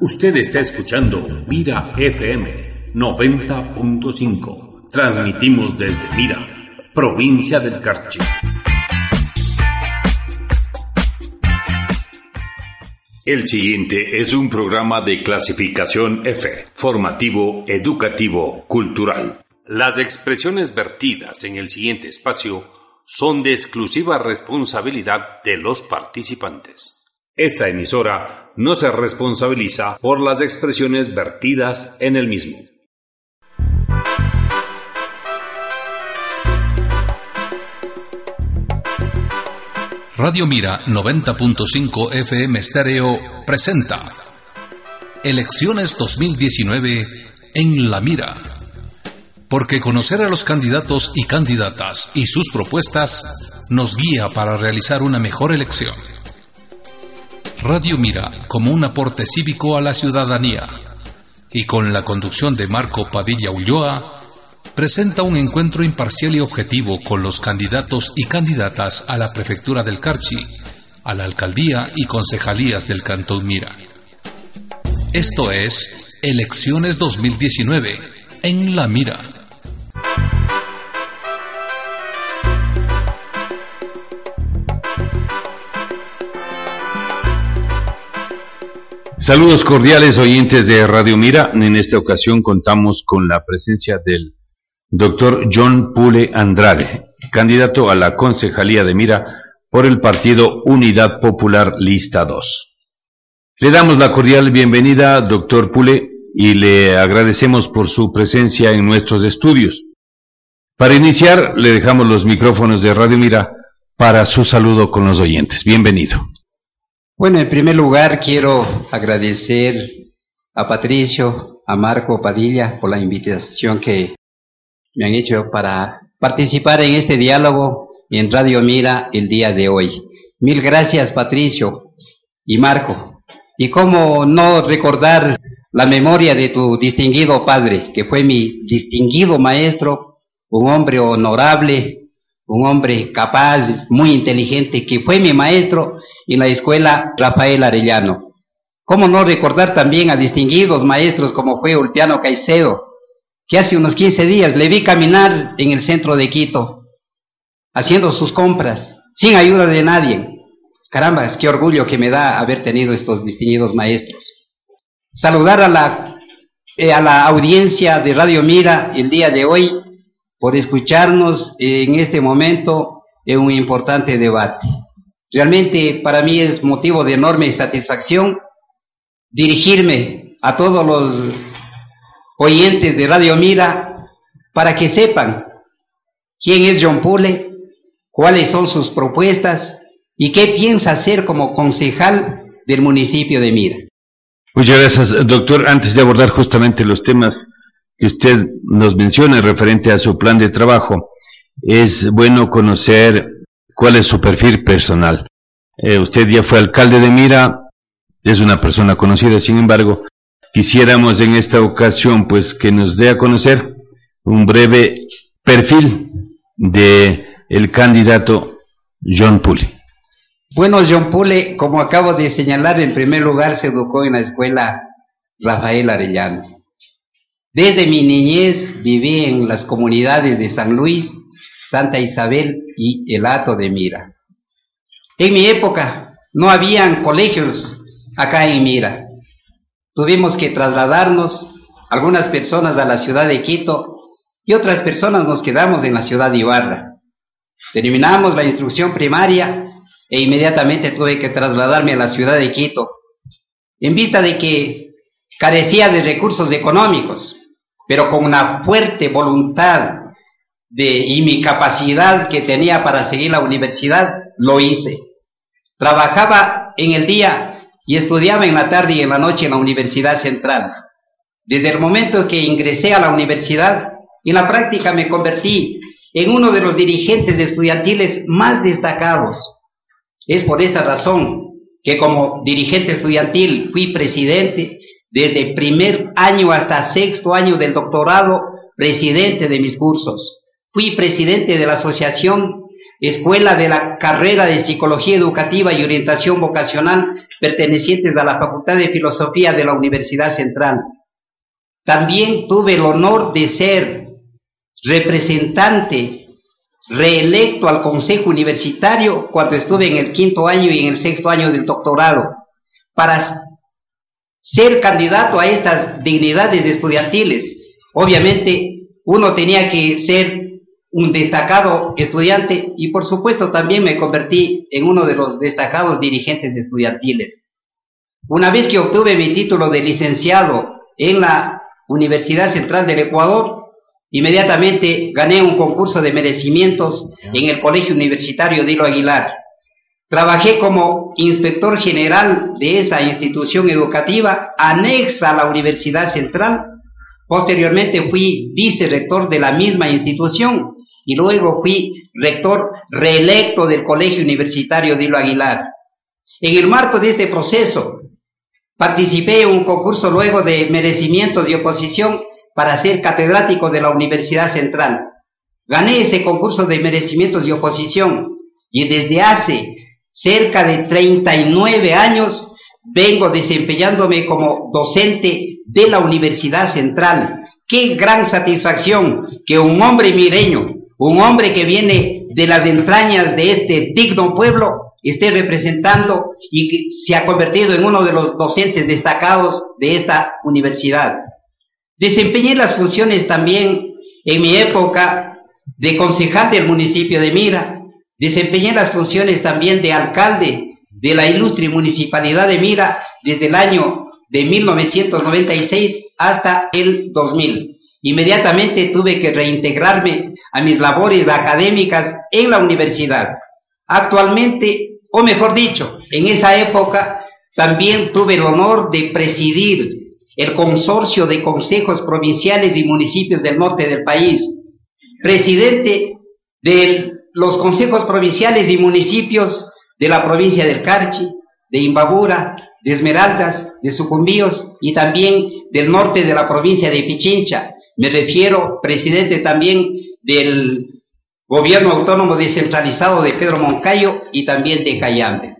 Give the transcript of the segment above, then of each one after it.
Usted está escuchando Mira FM 90.5. Transmitimos desde Mira, provincia del Carchi. El siguiente es un programa de clasificación F, formativo, educativo, cultural. Las expresiones vertidas en el siguiente espacio son de exclusiva responsabilidad de los participantes. Esta emisora no se responsabiliza por las expresiones vertidas en el mismo. Radio Mira 90.5 FM Estéreo presenta Elecciones 2019 en La Mira. Porque conocer a los candidatos y candidatas y sus propuestas nos guía para realizar una mejor elección. Radio Mira como un aporte cívico a la ciudadanía y con la conducción de Marco Padilla Ulloa, presenta un encuentro imparcial y objetivo con los candidatos y candidatas a la prefectura del Carchi, a la alcaldía y concejalías del Cantón Mira. Esto es Elecciones 2019 en La Mira. Saludos cordiales oyentes de Radio Mira. En esta ocasión contamos con la presencia del doctor John Pule Andrade, candidato a la concejalía de Mira por el partido Unidad Popular Lista 2. Le damos la cordial bienvenida, doctor Pule, y le agradecemos por su presencia en nuestros estudios. Para iniciar, le dejamos los micrófonos de Radio Mira para su saludo con los oyentes. Bienvenido. Bueno, en primer lugar quiero agradecer a Patricio, a Marco Padilla por la invitación que me han hecho para participar en este diálogo en Radio Mira el día de hoy. Mil gracias Patricio y Marco. Y cómo no recordar la memoria de tu distinguido padre, que fue mi distinguido maestro, un hombre honorable, un hombre capaz, muy inteligente, que fue mi maestro en la escuela Rafael Arellano. ¿Cómo no recordar también a distinguidos maestros como fue Ulpiano Caicedo, que hace unos 15 días le vi caminar en el centro de Quito, haciendo sus compras, sin ayuda de nadie. Caramba, qué orgullo que me da haber tenido estos distinguidos maestros. Saludar a la, eh, a la audiencia de Radio Mira el día de hoy por escucharnos en este momento en un importante debate. Realmente para mí es motivo de enorme satisfacción dirigirme a todos los oyentes de Radio Mira para que sepan quién es John Pule, cuáles son sus propuestas y qué piensa hacer como concejal del municipio de Mira. Muchas gracias, doctor. Antes de abordar justamente los temas que usted nos menciona referente a su plan de trabajo, es bueno conocer cuál es su perfil personal. Eh, usted ya fue alcalde de Mira, es una persona conocida, sin embargo, quisiéramos en esta ocasión pues que nos dé a conocer un breve perfil de el candidato John Pule. Bueno, John Pule, como acabo de señalar, en primer lugar se educó en la escuela Rafael Arellano. Desde mi niñez viví en las comunidades de San Luis, Santa Isabel y el Hato de Mira. En mi época no habían colegios acá en Mira. Tuvimos que trasladarnos algunas personas a la ciudad de Quito y otras personas nos quedamos en la ciudad de Ibarra. Terminamos la instrucción primaria e inmediatamente tuve que trasladarme a la ciudad de Quito en vista de que carecía de recursos económicos, pero con una fuerte voluntad de, y mi capacidad que tenía para seguir la universidad, lo hice. Trabajaba en el día y estudiaba en la tarde y en la noche en la Universidad Central. Desde el momento que ingresé a la universidad, en la práctica me convertí en uno de los dirigentes estudiantiles más destacados. Es por esta razón que como dirigente estudiantil fui presidente desde primer año hasta sexto año del doctorado, presidente de mis cursos. Fui presidente de la Asociación Escuela de la Carrera de Psicología Educativa y Orientación Vocacional pertenecientes a la Facultad de Filosofía de la Universidad Central. También tuve el honor de ser representante reelecto al Consejo Universitario cuando estuve en el quinto año y en el sexto año del doctorado. Para ser candidato a estas dignidades estudiantiles, obviamente uno tenía que ser un destacado estudiante y por supuesto también me convertí en uno de los destacados dirigentes estudiantiles. Una vez que obtuve mi título de licenciado en la Universidad Central del Ecuador, inmediatamente gané un concurso de merecimientos en el Colegio Universitario de Hilo Aguilar. Trabajé como inspector general de esa institución educativa anexa a la Universidad Central. Posteriormente fui vicerrector de la misma institución y luego fui rector reelecto del Colegio Universitario de Hilo Aguilar. En el marco de este proceso, participé en un concurso luego de merecimientos y oposición para ser catedrático de la Universidad Central. Gané ese concurso de merecimientos y oposición y desde hace cerca de 39 años vengo desempeñándome como docente de la Universidad Central. Qué gran satisfacción que un hombre mireño, un hombre que viene de las entrañas de este digno pueblo, esté representando y que se ha convertido en uno de los docentes destacados de esta universidad. Desempeñé las funciones también en mi época de concejal del municipio de Mira, Desempeñé las funciones también de alcalde de la ilustre municipalidad de Mira desde el año de 1996 hasta el 2000. Inmediatamente tuve que reintegrarme a mis labores académicas en la universidad. Actualmente, o mejor dicho, en esa época también tuve el honor de presidir el consorcio de consejos provinciales y municipios del norte del país, presidente del los consejos provinciales y municipios de la provincia del Carchi, de Imbabura, de Esmeraldas, de Sucumbíos y también del norte de la provincia de Pichincha. Me refiero, presidente también del gobierno autónomo descentralizado de Pedro Moncayo y también de Cayambe.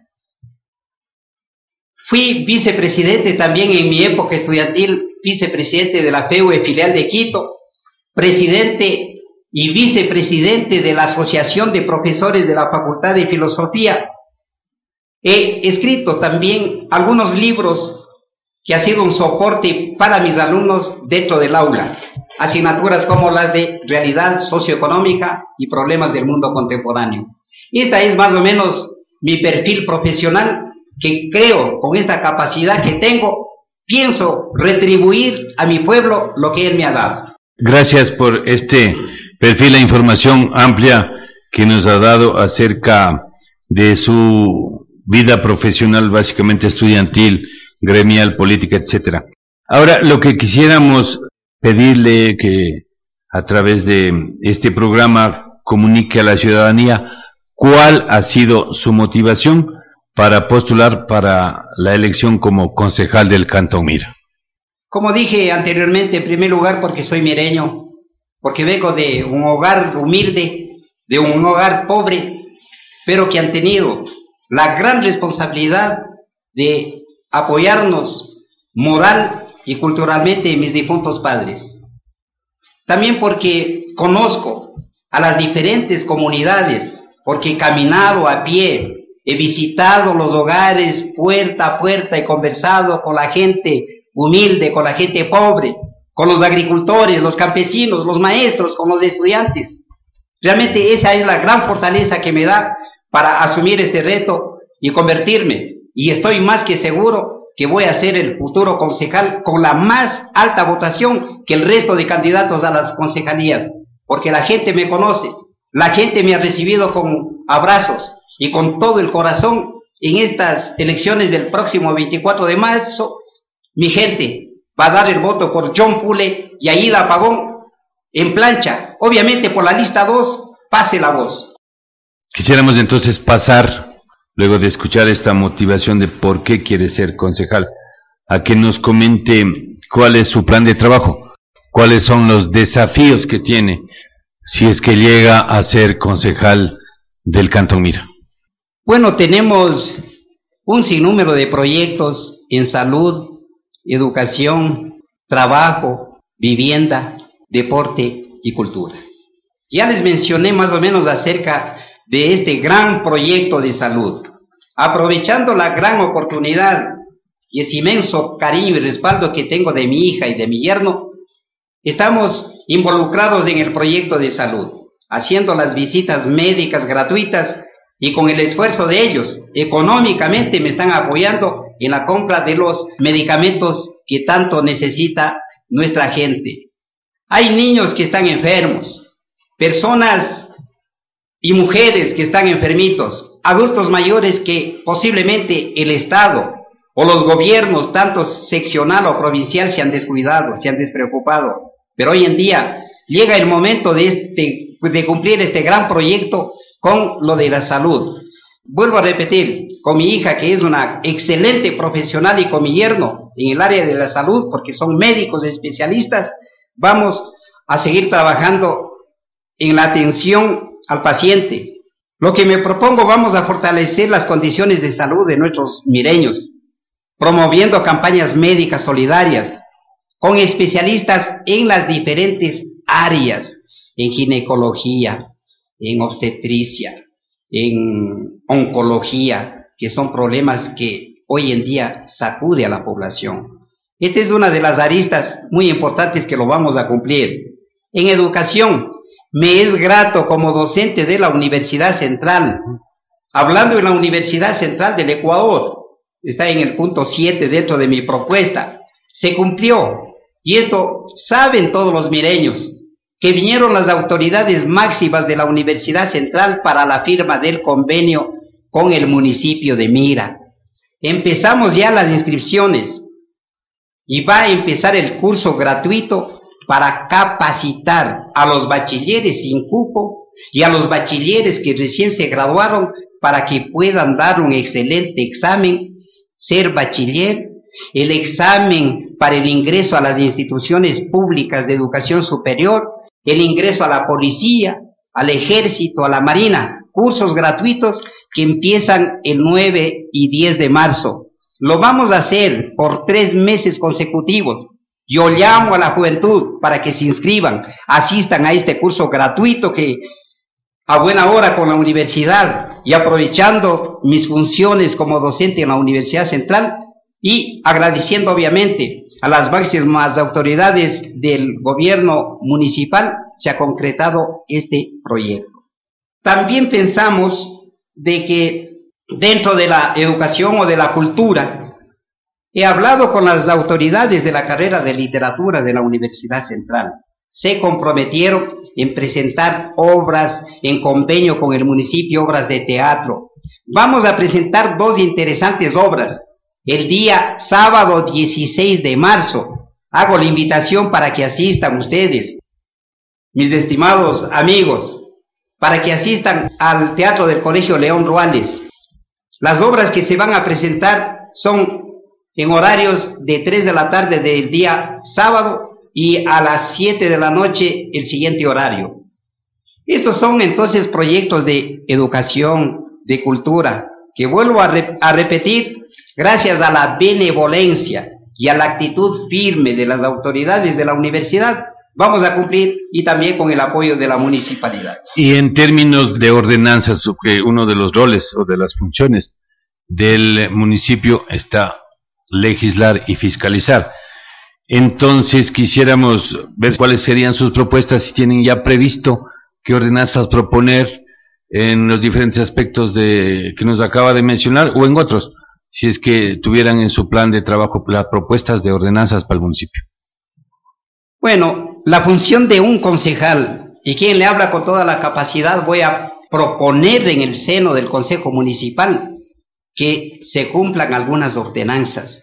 Fui vicepresidente también en mi época estudiantil, vicepresidente de la FEUE filial de Quito, presidente y vicepresidente de la Asociación de Profesores de la Facultad de Filosofía. He escrito también algunos libros que han sido un soporte para mis alumnos dentro del aula, asignaturas como las de realidad socioeconómica y problemas del mundo contemporáneo. Esta es más o menos mi perfil profesional que creo con esta capacidad que tengo, pienso retribuir a mi pueblo lo que él me ha dado. Gracias por este perfil, la información amplia que nos ha dado acerca de su vida profesional, básicamente estudiantil, gremial, política, etcétera. Ahora, lo que quisiéramos pedirle que a través de este programa comunique a la ciudadanía cuál ha sido su motivación para postular para la elección como concejal del Cantón. Como dije anteriormente, en primer lugar porque soy mireño, porque vengo de un hogar humilde, de un hogar pobre, pero que han tenido la gran responsabilidad de apoyarnos moral y culturalmente mis difuntos padres. También porque conozco a las diferentes comunidades, porque he caminado a pie, he visitado los hogares puerta a puerta, he conversado con la gente humilde, con la gente pobre, con los agricultores, los campesinos, los maestros, con los estudiantes. Realmente esa es la gran fortaleza que me da para asumir este reto y convertirme. Y estoy más que seguro que voy a ser el futuro concejal con la más alta votación que el resto de candidatos a las concejalías, porque la gente me conoce, la gente me ha recibido con abrazos y con todo el corazón en estas elecciones del próximo 24 de marzo, mi gente va a dar el voto por John Pule y Aida Pagón en plancha. Obviamente por la lista 2, pase la voz. Quisiéramos entonces pasar, luego de escuchar esta motivación de por qué quiere ser concejal, a que nos comente cuál es su plan de trabajo, cuáles son los desafíos que tiene si es que llega a ser concejal del Cantón Mira. Bueno, tenemos un sinnúmero de proyectos en salud, educación, trabajo, vivienda, deporte y cultura. Ya les mencioné más o menos acerca de este gran proyecto de salud. Aprovechando la gran oportunidad y ese inmenso cariño y respaldo que tengo de mi hija y de mi yerno, estamos involucrados en el proyecto de salud, haciendo las visitas médicas gratuitas y con el esfuerzo de ellos, económicamente me están apoyando en la compra de los medicamentos que tanto necesita nuestra gente. Hay niños que están enfermos, personas y mujeres que están enfermitos, adultos mayores que posiblemente el Estado o los gobiernos, tanto seccional o provincial, se han descuidado, se han despreocupado. Pero hoy en día llega el momento de, este, de cumplir este gran proyecto con lo de la salud. Vuelvo a repetir, con mi hija que es una excelente profesional y con mi yerno en el área de la salud, porque son médicos especialistas, vamos a seguir trabajando en la atención al paciente. Lo que me propongo, vamos a fortalecer las condiciones de salud de nuestros mireños, promoviendo campañas médicas solidarias con especialistas en las diferentes áreas, en ginecología, en obstetricia, en oncología, que son problemas que hoy en día sacude a la población. Esta es una de las aristas muy importantes que lo vamos a cumplir. En educación, me es grato como docente de la Universidad Central, hablando de la Universidad Central del Ecuador, está en el punto 7 dentro de mi propuesta, se cumplió. Y esto saben todos los mireños, que vinieron las autoridades máximas de la Universidad Central para la firma del convenio con el municipio de Mira. Empezamos ya las inscripciones y va a empezar el curso gratuito para capacitar a los bachilleres sin cupo y a los bachilleres que recién se graduaron para que puedan dar un excelente examen, ser bachiller, el examen para el ingreso a las instituciones públicas de educación superior el ingreso a la policía, al ejército, a la marina, cursos gratuitos que empiezan el 9 y 10 de marzo. Lo vamos a hacer por tres meses consecutivos. Yo llamo a la juventud para que se inscriban, asistan a este curso gratuito que a buena hora con la universidad y aprovechando mis funciones como docente en la Universidad Central y agradeciendo obviamente a las máximas autoridades del gobierno municipal se ha concretado este proyecto. También pensamos de que dentro de la educación o de la cultura, he hablado con las autoridades de la carrera de literatura de la Universidad Central. Se comprometieron en presentar obras en convenio con el municipio, obras de teatro. Vamos a presentar dos interesantes obras el día sábado 16 de marzo. Hago la invitación para que asistan ustedes, mis estimados amigos, para que asistan al Teatro del Colegio León Ruales. Las obras que se van a presentar son en horarios de 3 de la tarde del día sábado y a las 7 de la noche el siguiente horario. Estos son entonces proyectos de educación, de cultura, que vuelvo a, a repetir, Gracias a la benevolencia y a la actitud firme de las autoridades de la universidad, vamos a cumplir y también con el apoyo de la municipalidad. Y en términos de ordenanzas, uno de los roles o de las funciones del municipio está legislar y fiscalizar. Entonces quisiéramos ver cuáles serían sus propuestas, si tienen ya previsto qué ordenanzas proponer en los diferentes aspectos de, que nos acaba de mencionar o en otros si es que tuvieran en su plan de trabajo las propuestas de ordenanzas para el municipio? Bueno, la función de un concejal y quien le habla con toda la capacidad voy a proponer en el seno del Consejo Municipal que se cumplan algunas ordenanzas,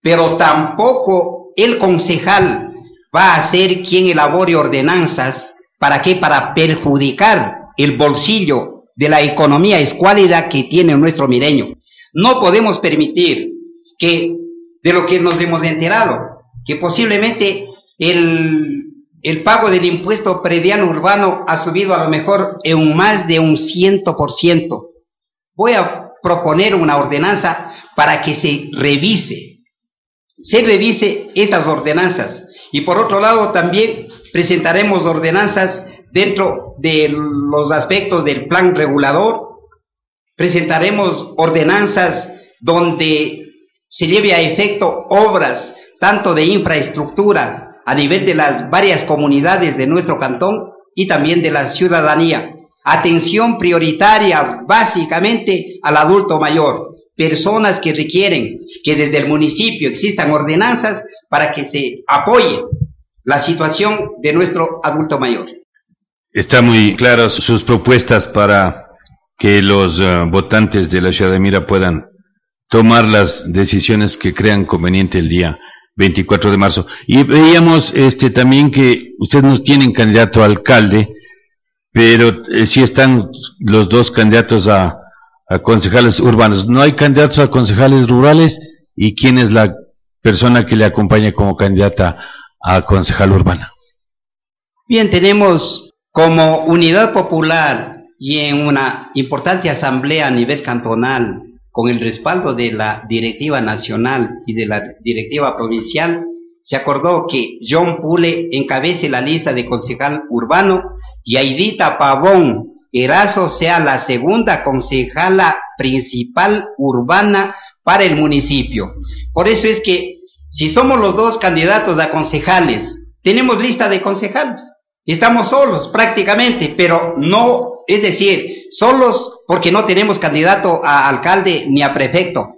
pero tampoco el concejal va a ser quien elabore ordenanzas, ¿para qué? Para perjudicar el bolsillo de la economía escuálida que tiene nuestro mireño. No podemos permitir que, de lo que nos hemos enterado, que posiblemente el, el pago del impuesto predial urbano ha subido a lo mejor en más de un ciento por ciento. Voy a proponer una ordenanza para que se revise, se revise esas ordenanzas. Y por otro lado también presentaremos ordenanzas dentro de los aspectos del plan regulador, presentaremos ordenanzas donde se lleve a efecto obras tanto de infraestructura a nivel de las varias comunidades de nuestro cantón y también de la ciudadanía. Atención prioritaria básicamente al adulto mayor, personas que requieren que desde el municipio existan ordenanzas para que se apoye la situación de nuestro adulto mayor. Está muy claras sus propuestas para que los eh, votantes de la ciudad de Mira puedan tomar las decisiones que crean conveniente el día 24 de marzo. Y veíamos este también que ustedes no tienen candidato a alcalde, pero eh, sí están los dos candidatos a, a concejales urbanos. No hay candidatos a concejales rurales y quién es la persona que le acompaña como candidata a concejal urbana. Bien, tenemos como unidad popular y en una importante asamblea a nivel cantonal con el respaldo de la directiva nacional y de la directiva provincial, se acordó que John Pule encabece la lista de concejal urbano y Aidita Pavón Erazo sea la segunda concejala principal urbana para el municipio. Por eso es que si somos los dos candidatos a concejales, tenemos lista de concejales. Estamos solos prácticamente, pero no, es decir, solos porque no tenemos candidato a alcalde ni a prefecto.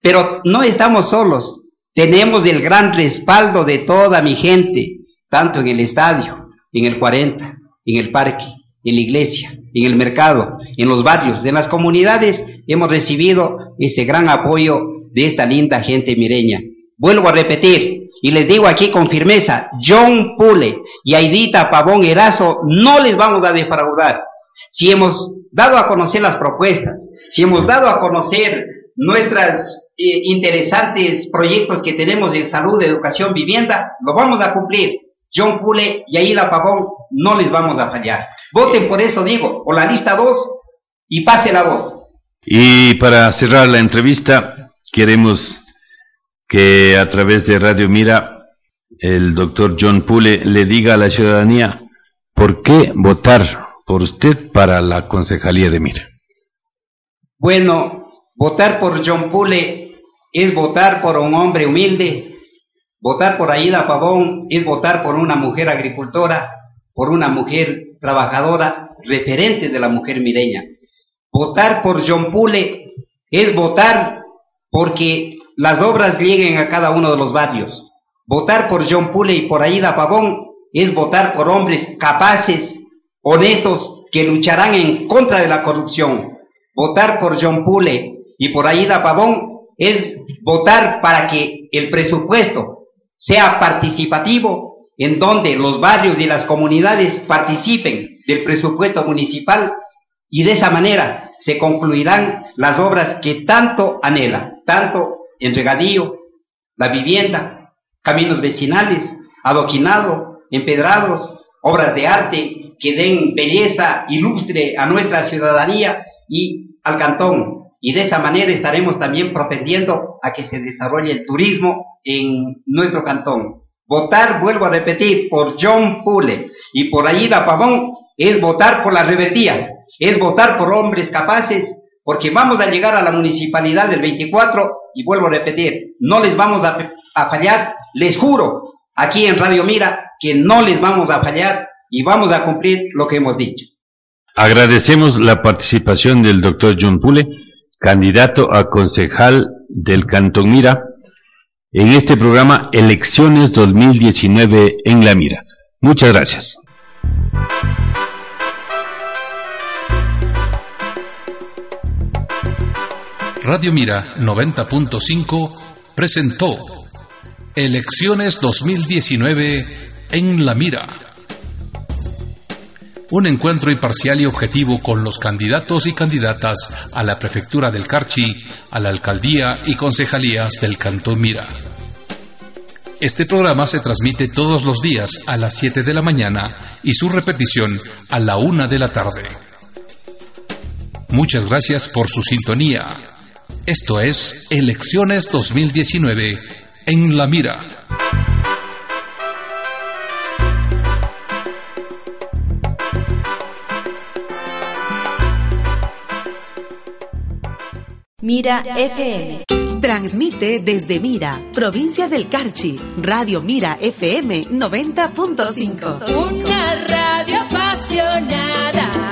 Pero no estamos solos, tenemos el gran respaldo de toda mi gente, tanto en el estadio, en el 40, en el parque, en la iglesia, en el mercado, en los barrios, en las comunidades, hemos recibido ese gran apoyo de esta linda gente mireña. Vuelvo a repetir, y les digo aquí con firmeza, John Pule y Aidita Pavón Erazo no les vamos a defraudar. Si hemos dado a conocer las propuestas, si hemos dado a conocer nuestros eh, interesantes proyectos que tenemos de salud, educación, vivienda, lo vamos a cumplir. John Pule y Aida Pavón no les vamos a fallar. Voten por eso, digo, por la lista 2 y pase la voz. Y para cerrar la entrevista, queremos que a través de Radio Mira el doctor John Pule le diga a la ciudadanía por qué votar por usted para la concejalía de Mira. Bueno, votar por John Pule es votar por un hombre humilde, votar por Aida Pavón es votar por una mujer agricultora, por una mujer trabajadora, referente de la mujer mireña. Votar por John Pule es votar porque las obras lleguen a cada uno de los barrios. Votar por John Pule y por Aida Pavón es votar por hombres capaces, honestos, que lucharán en contra de la corrupción. Votar por John Pule y por Aida Pavón es votar para que el presupuesto sea participativo, en donde los barrios y las comunidades participen del presupuesto municipal y de esa manera se concluirán las obras que tanto anhela, tanto en regadío, la vivienda, caminos vecinales, adoquinado, empedrados, obras de arte que den belleza ilustre a nuestra ciudadanía y al cantón. Y de esa manera estaremos también propendiendo a que se desarrolle el turismo en nuestro cantón. Votar, vuelvo a repetir, por John Pule y por Aida Pavón es votar por la rebeldía, es votar por hombres capaces porque vamos a llegar a la municipalidad del 24 y vuelvo a repetir, no les vamos a, fallar, les juro, aquí en Radio Mira, que no les vamos a fallar y vamos a cumplir lo que hemos dicho. Agradecemos la participación del doctor John Pule, candidato a concejal del Cantón Mira, en este programa Elecciones 2019 en La Mira. Muchas gracias. Radio Mira 90.5 presentó Elecciones 2019 en La Mira. Un encuentro imparcial y objetivo con los candidatos y candidatas a la prefectura del Carchi, a la alcaldía y concejalías del Cantón Mira. Este programa se transmite todos los días a las 7 de la mañana y su repetición a la 1 de la tarde. Muchas gracias por su sintonía. Esto es Elecciones 2019 en La Mira. Mira FM. Transmite desde Mira, provincia del Carchi, Radio Mira FM 90.5. Una radio apasionada.